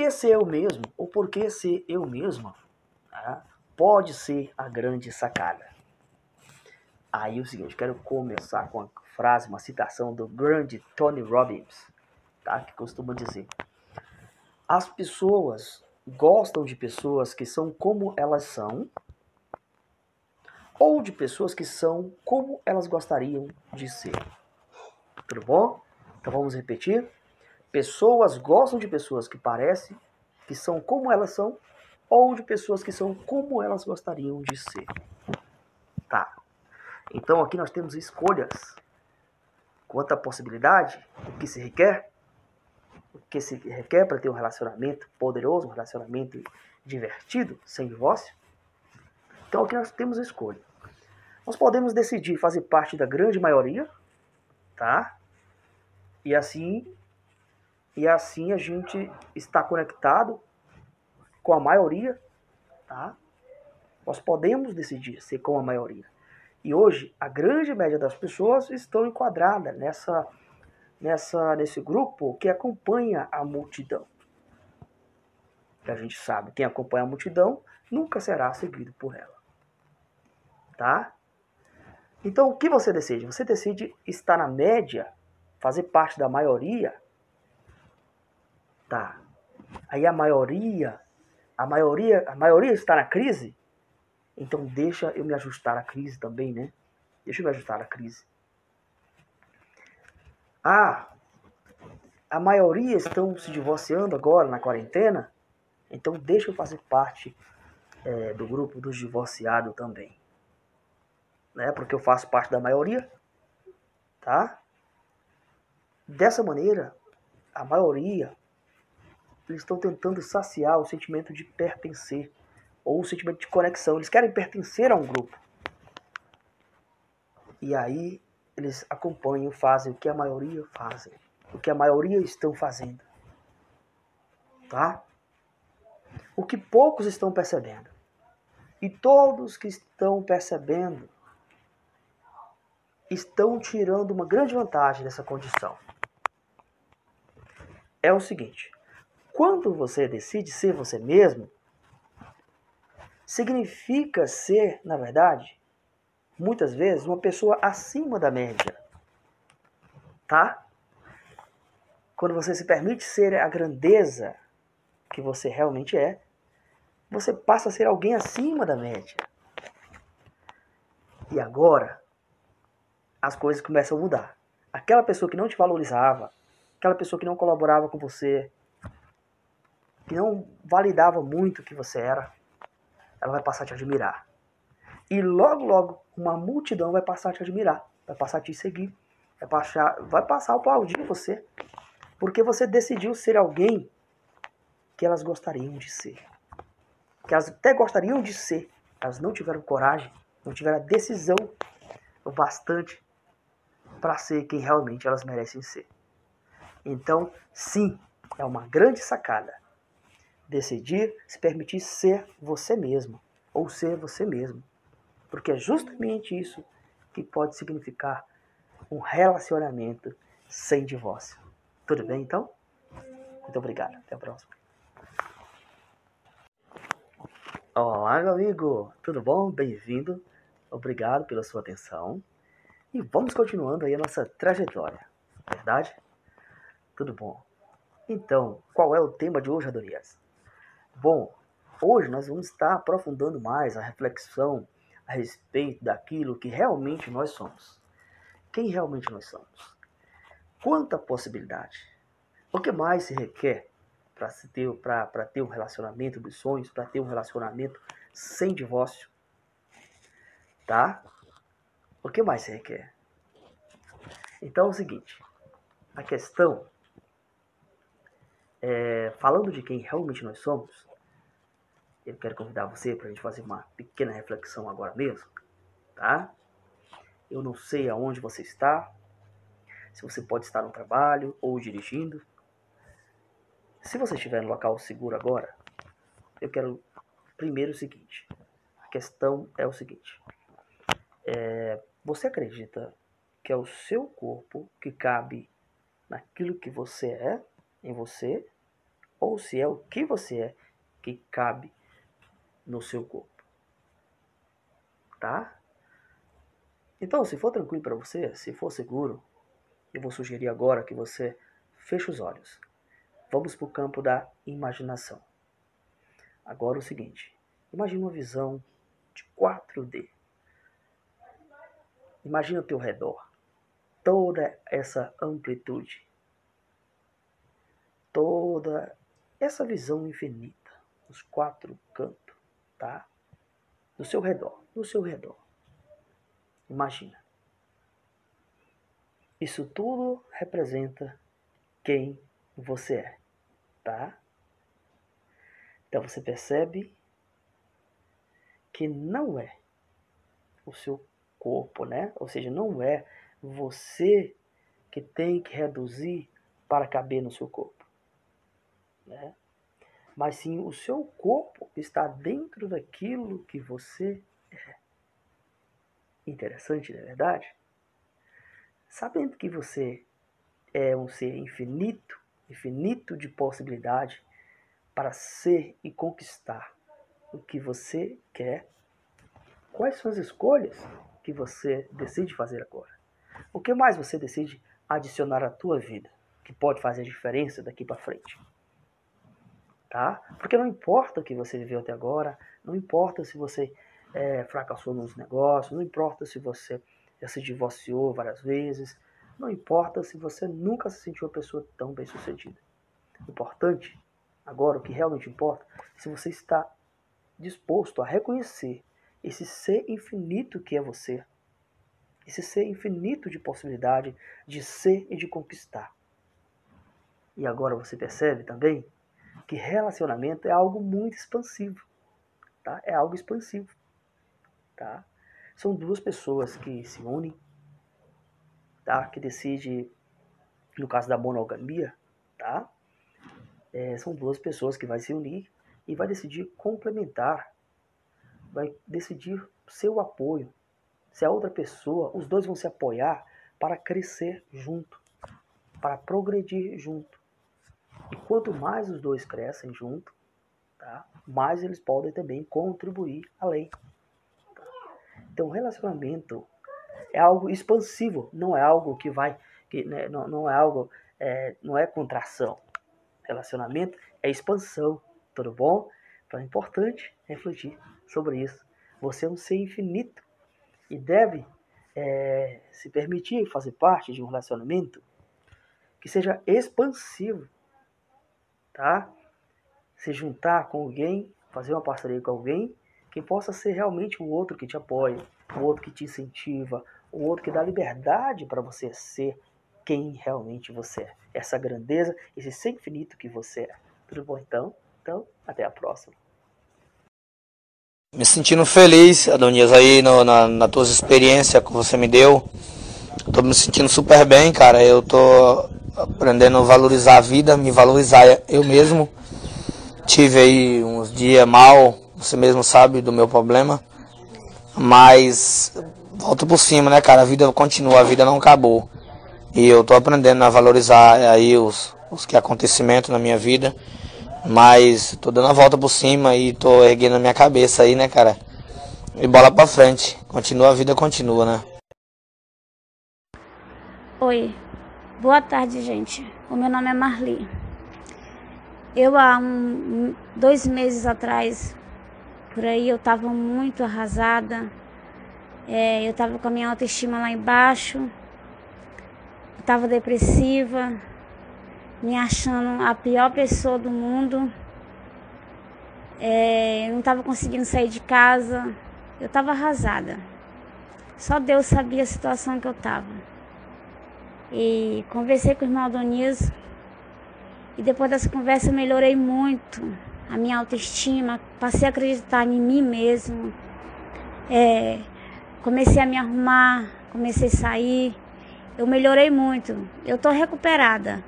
que ser eu mesmo, ou por que ser eu mesma, tá? pode ser a grande sacada. Aí é o seguinte, quero começar com uma frase, uma citação do grande Tony Robbins, tá? que costuma dizer: As pessoas gostam de pessoas que são como elas são, ou de pessoas que são como elas gostariam de ser. Tudo bom? Então vamos repetir. Pessoas gostam de pessoas que parecem que são como elas são, ou de pessoas que são como elas gostariam de ser. Tá. Então aqui nós temos escolhas quanto à possibilidade, o que se requer, o que se requer para ter um relacionamento poderoso, um relacionamento divertido, sem divórcio. Então aqui nós temos escolha. Nós podemos decidir fazer parte da grande maioria, tá? E assim e assim a gente está conectado com a maioria, tá? Nós podemos decidir ser com a maioria. E hoje a grande média das pessoas estão enquadradas nessa nessa nesse grupo que acompanha a multidão. Que a gente sabe, quem acompanha a multidão nunca será seguido por ela. Tá? Então, o que você decide? Você decide estar na média, fazer parte da maioria. Tá. Aí a maioria, a maioria, a maioria está na crise. Então deixa eu me ajustar à crise também, né? Deixa eu me ajustar à crise. Ah, a maioria estão se divorciando agora na quarentena. Então deixa eu fazer parte é, do grupo dos divorciados também né? Porque eu faço parte da maioria, tá? Dessa maneira, a maioria eles estão tentando saciar o sentimento de pertencer ou o sentimento de conexão. Eles querem pertencer a um grupo. E aí eles acompanham, fazem o que a maioria fazem, o que a maioria estão fazendo. Tá? O que poucos estão percebendo. E todos que estão percebendo estão tirando uma grande vantagem dessa condição. É o seguinte: quando você decide ser você mesmo, significa ser, na verdade, muitas vezes, uma pessoa acima da média. Tá? Quando você se permite ser a grandeza que você realmente é, você passa a ser alguém acima da média. E agora, as coisas começam a mudar. Aquela pessoa que não te valorizava, aquela pessoa que não colaborava com você, que não validava muito o que você era, ela vai passar a te admirar. E logo, logo, uma multidão vai passar a te admirar, vai passar a te seguir, vai passar, vai passar a aplaudir você, porque você decidiu ser alguém que elas gostariam de ser. Que elas até gostariam de ser, elas não tiveram coragem, não tiveram a decisão o bastante para ser quem realmente elas merecem ser. Então, sim, é uma grande sacada decidir se permitir ser você mesmo ou ser você mesmo, porque é justamente isso que pode significar um relacionamento sem divórcio. Tudo bem então? Muito obrigado. Até a próxima. Olá, meu amigo. Tudo bom? Bem-vindo. Obrigado pela sua atenção. E vamos continuando aí a nossa trajetória, verdade? Tudo bom. Então, qual é o tema de hoje, Adonias? Bom, hoje nós vamos estar aprofundando mais a reflexão a respeito daquilo que realmente nós somos. Quem realmente nós somos? Quanta possibilidade? O que mais se requer para ter, ter um relacionamento dos sonhos, para ter um relacionamento sem divórcio? Tá? O que mais você requer? Então é o seguinte, a questão é, falando de quem realmente nós somos, eu quero convidar você para a gente fazer uma pequena reflexão agora mesmo, tá? Eu não sei aonde você está, se você pode estar no trabalho ou dirigindo. Se você estiver no local seguro agora, eu quero primeiro o seguinte: a questão é o seguinte. É, você acredita que é o seu corpo que cabe naquilo que você é, em você? ou se é o que você é que cabe no seu corpo. Tá? Então, se for tranquilo para você, se for seguro, eu vou sugerir agora que você feche os olhos. Vamos para o campo da imaginação. Agora o seguinte: imagine uma visão de 4D. Imagine ao teu redor toda essa amplitude, toda essa visão infinita, os quatro cantos, tá? No seu redor, no seu redor. Imagina. Isso tudo representa quem você é, tá? Então você percebe que não é o seu corpo, né? Ou seja, não é você que tem que reduzir para caber no seu corpo, né? Mas sim o seu corpo está dentro daquilo que você é. Interessante, não é verdade? Sabendo que você é um ser infinito, infinito de possibilidade para ser e conquistar o que você quer, quais são as escolhas que você decide fazer agora? O que mais você decide adicionar à tua vida que pode fazer diferença daqui para frente? Tá? Porque não importa o que você viveu até agora, não importa se você é, fracassou nos negócios, não importa se você já se divorciou várias vezes, não importa se você nunca se sentiu uma pessoa tão bem sucedida. Importante, agora, o que realmente importa, é se você está disposto a reconhecer esse ser infinito que é você, esse ser infinito de possibilidade de ser e de conquistar. E agora você percebe também que relacionamento é algo muito expansivo, tá? É algo expansivo, tá? São duas pessoas que se unem, tá? Que decide, no caso da monogamia, tá? É, são duas pessoas que vai se unir e vai decidir complementar, vai decidir seu apoio. Se a outra pessoa, os dois vão se apoiar para crescer junto, para progredir junto. E quanto mais os dois crescem junto, tá? mais eles podem também contribuir além. Tá? Então, relacionamento é algo expansivo, não é algo que vai, que né, não, não é algo, é, não é contração. Relacionamento é expansão, tudo bom? Então é importante refletir sobre isso. Você é um ser infinito e deve é, se permitir fazer parte de um relacionamento que seja expansivo tá? Se juntar com alguém, fazer uma parceria com alguém que possa ser realmente o outro que te apoia, o outro que te incentiva, o outro que dá liberdade para você ser quem realmente você é. Essa grandeza, esse ser infinito que você é. Tudo bom então? Então, até a próxima. Me sentindo feliz, Adonias, aí no, na, na tuas experiências que você me deu. Tô me sentindo super bem, cara. Eu tô aprendendo a valorizar a vida, me valorizar eu mesmo. Tive aí uns dias mal, você mesmo sabe do meu problema, mas volto por cima, né, cara? A vida continua, a vida não acabou. E eu tô aprendendo a valorizar aí os, os que acontecimentos na minha vida, mas tô dando a volta por cima e tô erguendo a minha cabeça aí, né, cara? E bola pra frente. Continua, a vida continua, né? Oi, Boa tarde, gente. O meu nome é Marli. Eu, há um, dois meses atrás, por aí, eu estava muito arrasada. É, eu estava com a minha autoestima lá embaixo. Estava depressiva, me achando a pior pessoa do mundo. É, eu não estava conseguindo sair de casa. Eu estava arrasada. Só Deus sabia a situação que eu estava. E conversei com o irmão Adonias. E depois dessa conversa melhorei muito a minha autoestima. Passei a acreditar em mim mesmo. É, comecei a me arrumar, comecei a sair. Eu melhorei muito. Eu estou recuperada.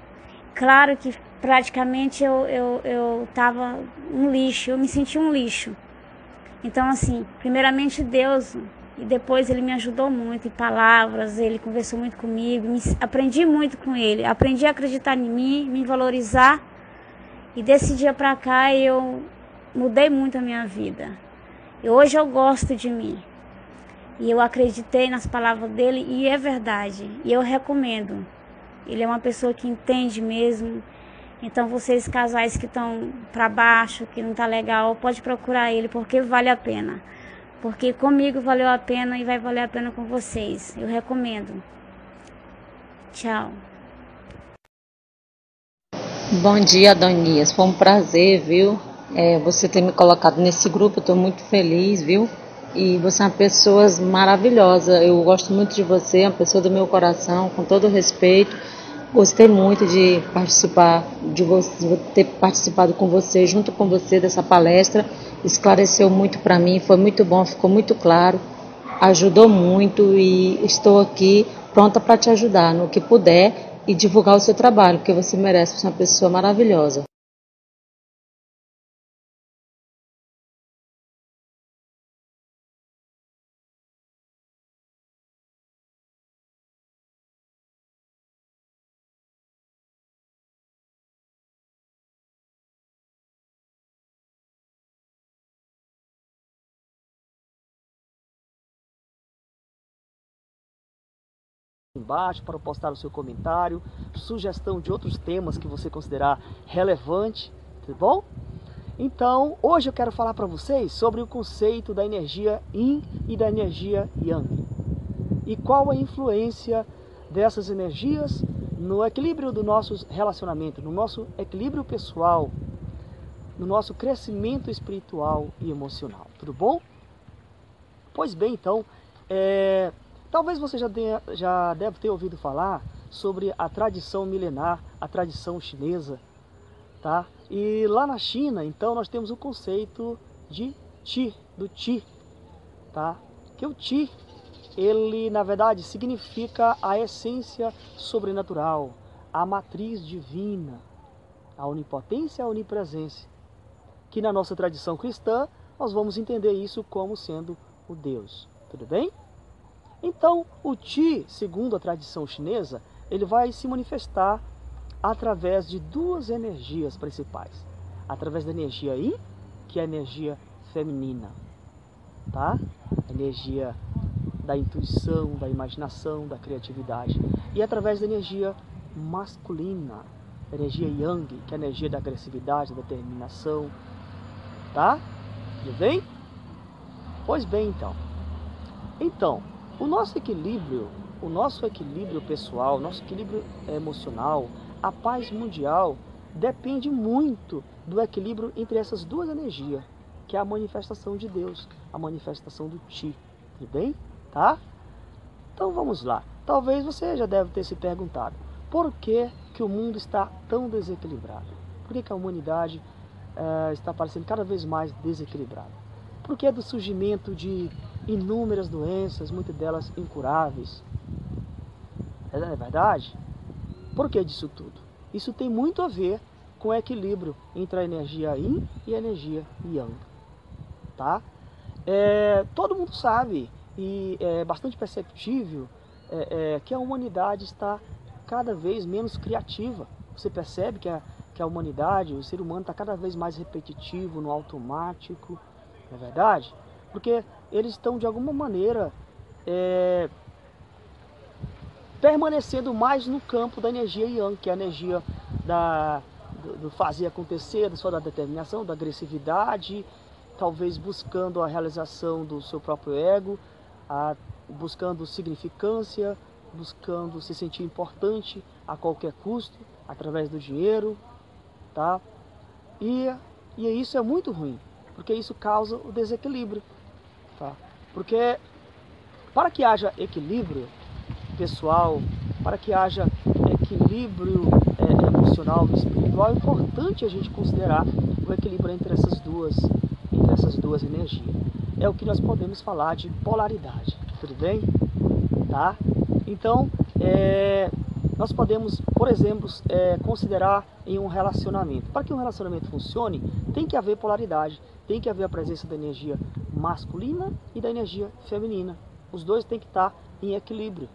Claro que praticamente eu, eu, eu tava um lixo, eu me senti um lixo. Então, assim, primeiramente Deus e depois ele me ajudou muito em palavras, ele conversou muito comigo, me, aprendi muito com ele, aprendi a acreditar em mim, me valorizar E desse dia para cá eu mudei muito a minha vida. E hoje eu gosto de mim. E eu acreditei nas palavras dele e é verdade. E eu recomendo. Ele é uma pessoa que entende mesmo. Então vocês casais que estão para baixo, que não tá legal, pode procurar ele porque vale a pena. Porque comigo valeu a pena e vai valer a pena com vocês. Eu recomendo. Tchau. Bom dia, Donias. Foi um prazer, viu? É, você ter me colocado nesse grupo. Estou muito feliz, viu? E você é uma pessoa maravilhosa. Eu gosto muito de você, é uma pessoa do meu coração, com todo respeito. Gostei muito de participar, de você, ter participado com você, junto com você dessa palestra. Esclareceu muito para mim, foi muito bom, ficou muito claro, ajudou muito e estou aqui pronta para te ajudar no que puder e divulgar o seu trabalho, porque você merece, é uma pessoa maravilhosa. Embaixo para postar o seu comentário, sugestão de outros temas que você considerar relevante, tá bom? Então, hoje eu quero falar para vocês sobre o conceito da energia Yin e da energia Yang. E qual a influência dessas energias no equilíbrio do nosso relacionamento, no nosso equilíbrio pessoal, no nosso crescimento espiritual e emocional, tudo bom? Pois bem, então, é, Talvez você já, tenha, já deve ter ouvido falar sobre a tradição milenar, a tradição chinesa, tá? E lá na China, então, nós temos o conceito de Qi, do Qi, tá? Que o Qi, ele na verdade significa a essência sobrenatural, a matriz divina, a onipotência, a onipresença. Que na nossa tradição cristã, nós vamos entender isso como sendo o Deus. Tudo bem? Então, o Ti, segundo a tradição chinesa, ele vai se manifestar através de duas energias principais. Através da energia Yin, que é a energia feminina, tá? Energia da intuição, da imaginação, da criatividade. E através da energia masculina, energia Yang, que é a energia da agressividade, da determinação, tá? Tudo bem? Pois bem, então. Então, o nosso equilíbrio, o nosso equilíbrio pessoal, nosso equilíbrio emocional, a paz mundial depende muito do equilíbrio entre essas duas energias, que é a manifestação de Deus, a manifestação do Ti, tudo bem? Tá? Então vamos lá. Talvez você já deve ter se perguntado, por que, que o mundo está tão desequilibrado? Por que, que a humanidade uh, está parecendo cada vez mais desequilibrada? Por que do surgimento de inúmeras doenças, muitas delas incuráveis. É, é verdade? Por que disso tudo? Isso tem muito a ver com o equilíbrio entre a energia Yin e a energia Yang. Tá? É, todo mundo sabe e é bastante perceptível é, é, que a humanidade está cada vez menos criativa. Você percebe que a, que a humanidade, o ser humano está cada vez mais repetitivo, no automático, não é verdade? Porque eles estão de alguma maneira é, permanecendo mais no campo da energia Yang, que é a energia da, do, do fazer acontecer, da sua determinação, da agressividade, talvez buscando a realização do seu próprio ego, a, buscando significância, buscando se sentir importante a qualquer custo, através do dinheiro, tá? E, e isso é muito ruim, porque isso causa o desequilíbrio. Tá? Porque para que haja equilíbrio pessoal, para que haja equilíbrio é, emocional e espiritual, é importante a gente considerar o equilíbrio entre essas duas, entre essas duas energias. É o que nós podemos falar de polaridade, tudo bem? Tá? Então, é, nós podemos, por exemplo, é, considerar em um relacionamento. Para que um relacionamento funcione, tem que haver polaridade, tem que haver a presença da energia masculina e da energia feminina. Os dois têm que estar em equilíbrio,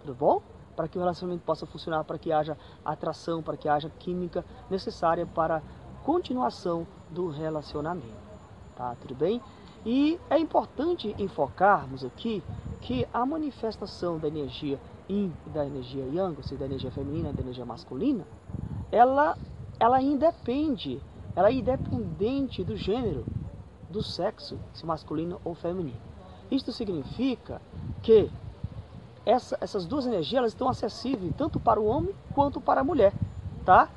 tudo bom? Para que o relacionamento possa funcionar, para que haja atração, para que haja química necessária para continuação do relacionamento. Tá, tudo bem? E é importante enfocarmos aqui que a manifestação da energia yin e da energia yang, ou seja, da energia feminina e da energia masculina, ela, ela independe, ela é independente do gênero, do sexo, se masculino ou feminino. Isto significa que essa, essas duas energias elas estão acessíveis tanto para o homem quanto para a mulher, tá?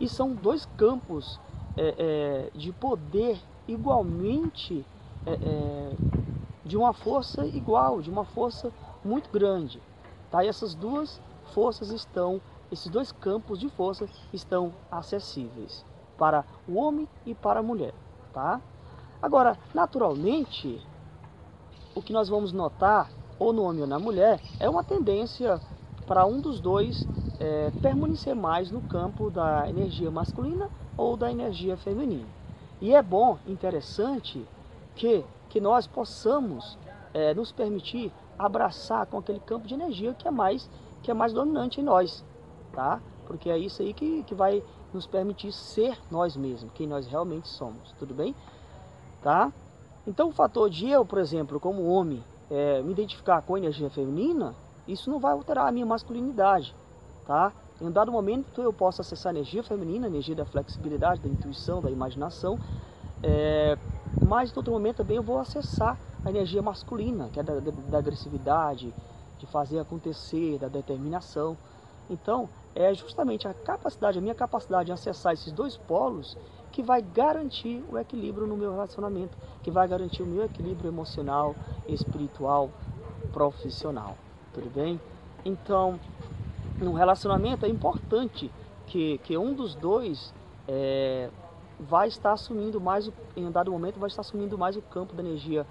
E são dois campos é, é, de poder igualmente é, é, de uma força igual, de uma força muito grande. Tá? E essas duas forças estão, esses dois campos de força estão acessíveis para o homem e para a mulher. Tá? Agora, naturalmente, o que nós vamos notar, ou no homem ou na mulher, é uma tendência para um dos dois é, permanecer mais no campo da energia masculina ou da energia feminina. E é bom, interessante, que, que nós possamos é, nos permitir abraçar com aquele campo de energia que é mais, que é mais dominante em nós, tá? Porque é isso aí que, que vai nos permitir ser nós mesmos, quem nós realmente somos, tudo bem? Tá? Então o fator de eu, por exemplo, como homem, é, me identificar com energia feminina, isso não vai alterar a minha masculinidade, tá? Em um dado momento eu posso acessar a energia feminina, a energia da flexibilidade, da intuição, da imaginação, é, mas em outro momento também eu vou acessar a energia masculina, que é da, da agressividade, de fazer acontecer, da determinação. Então, é justamente a capacidade, a minha capacidade de acessar esses dois polos que vai garantir o equilíbrio no meu relacionamento, que vai garantir o meu equilíbrio emocional, espiritual, profissional. Tudo bem? Então, no relacionamento é importante que, que um dos dois é, vai estar assumindo mais, em um dado momento, vai estar assumindo mais o campo da energia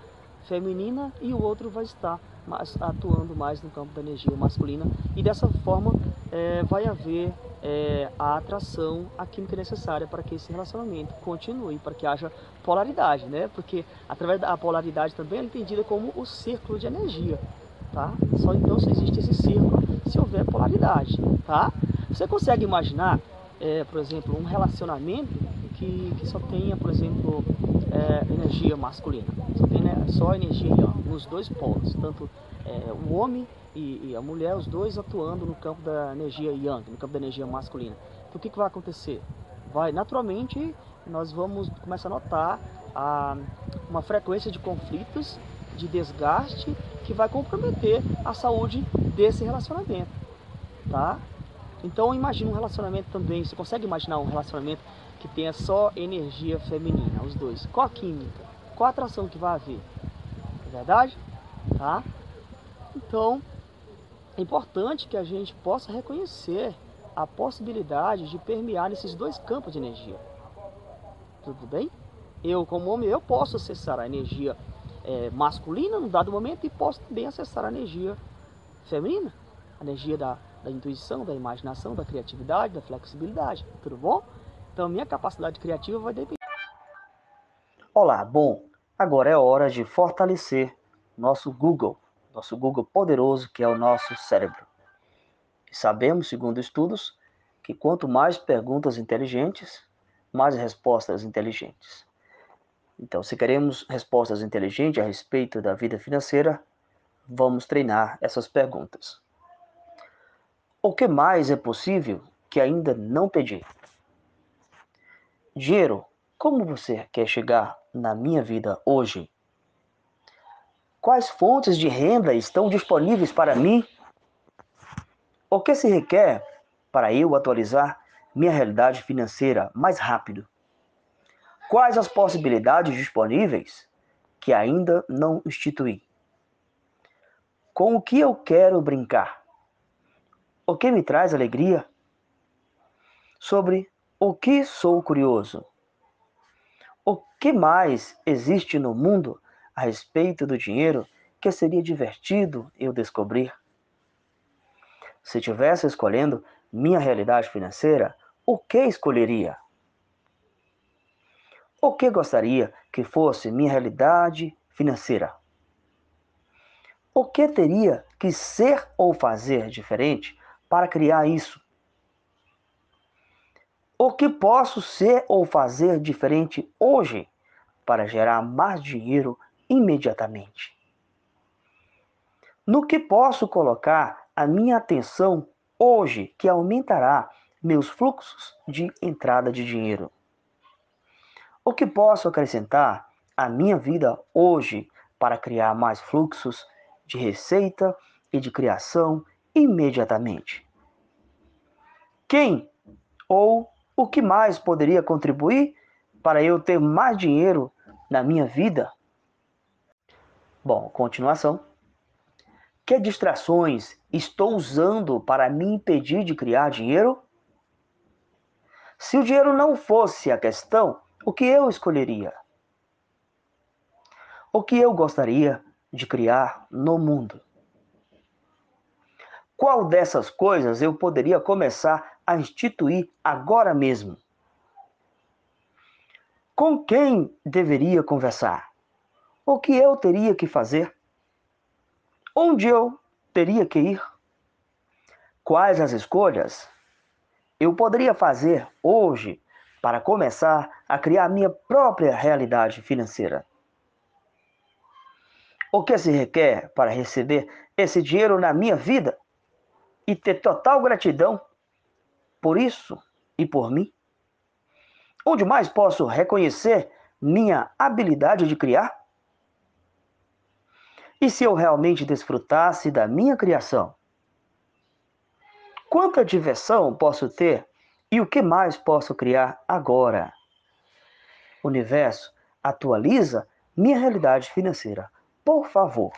feminina e o outro vai estar mais, atuando mais no campo da energia masculina e dessa forma é, vai haver é, a atração, a química necessária para que esse relacionamento continue, para que haja polaridade, né? Porque através da polaridade também é entendida como o círculo de energia, tá? Só então se existe esse círculo se houver polaridade, tá? Você consegue imaginar, é, por exemplo, um relacionamento que, que só tenha, por exemplo, é, energia masculina, só tem né, só energia ó, nos dois polos, tanto é, o homem e, e, a mulher, os dois atuando no campo da energia yang, no campo da energia masculina. Então o que, que vai acontecer? Vai, naturalmente, nós vamos começar a notar a, uma frequência de conflitos, de desgaste, que vai comprometer a saúde desse relacionamento, tá? Então imagine um relacionamento também, você consegue imaginar um relacionamento que tenha só energia feminina, os dois. Qual a química? Qual a atração que vai haver? É verdade? Tá? Então, é importante que a gente possa reconhecer a possibilidade de permear nesses dois campos de energia. Tudo bem? Eu, como homem, eu posso acessar a energia é, masculina num dado momento e posso também acessar a energia feminina, a energia da, da intuição, da imaginação, da criatividade, da flexibilidade. Tudo bom? Então, minha capacidade criativa vai depender. Olá, bom, agora é hora de fortalecer nosso Google, nosso Google poderoso que é o nosso cérebro. E sabemos, segundo estudos, que quanto mais perguntas inteligentes, mais respostas inteligentes. Então, se queremos respostas inteligentes a respeito da vida financeira, vamos treinar essas perguntas. O que mais é possível que ainda não pedi? Dinheiro, como você quer chegar na minha vida hoje? Quais fontes de renda estão disponíveis para mim? O que se requer para eu atualizar minha realidade financeira mais rápido? Quais as possibilidades disponíveis que ainda não instituí? Com o que eu quero brincar? O que me traz alegria? Sobre o que sou curioso? O que mais existe no mundo a respeito do dinheiro que seria divertido eu descobrir? Se tivesse escolhendo minha realidade financeira, o que escolheria? O que gostaria que fosse minha realidade financeira? O que teria que ser ou fazer diferente para criar isso? O que posso ser ou fazer diferente hoje para gerar mais dinheiro imediatamente? No que posso colocar a minha atenção hoje que aumentará meus fluxos de entrada de dinheiro? O que posso acrescentar à minha vida hoje para criar mais fluxos de receita e de criação imediatamente? Quem ou o que mais poderia contribuir para eu ter mais dinheiro na minha vida? Bom, continuação. Que distrações estou usando para me impedir de criar dinheiro? Se o dinheiro não fosse a questão, o que eu escolheria? O que eu gostaria de criar no mundo? Qual dessas coisas eu poderia começar a instituir agora mesmo? Com quem deveria conversar? O que eu teria que fazer? Onde eu teria que ir? Quais as escolhas eu poderia fazer hoje para começar a criar minha própria realidade financeira? O que se requer para receber esse dinheiro na minha vida e ter total gratidão por isso e por mim? Onde mais posso reconhecer minha habilidade de criar? E se eu realmente desfrutasse da minha criação? Quanta diversão posso ter e o que mais posso criar agora? Universo, atualiza minha realidade financeira, por favor.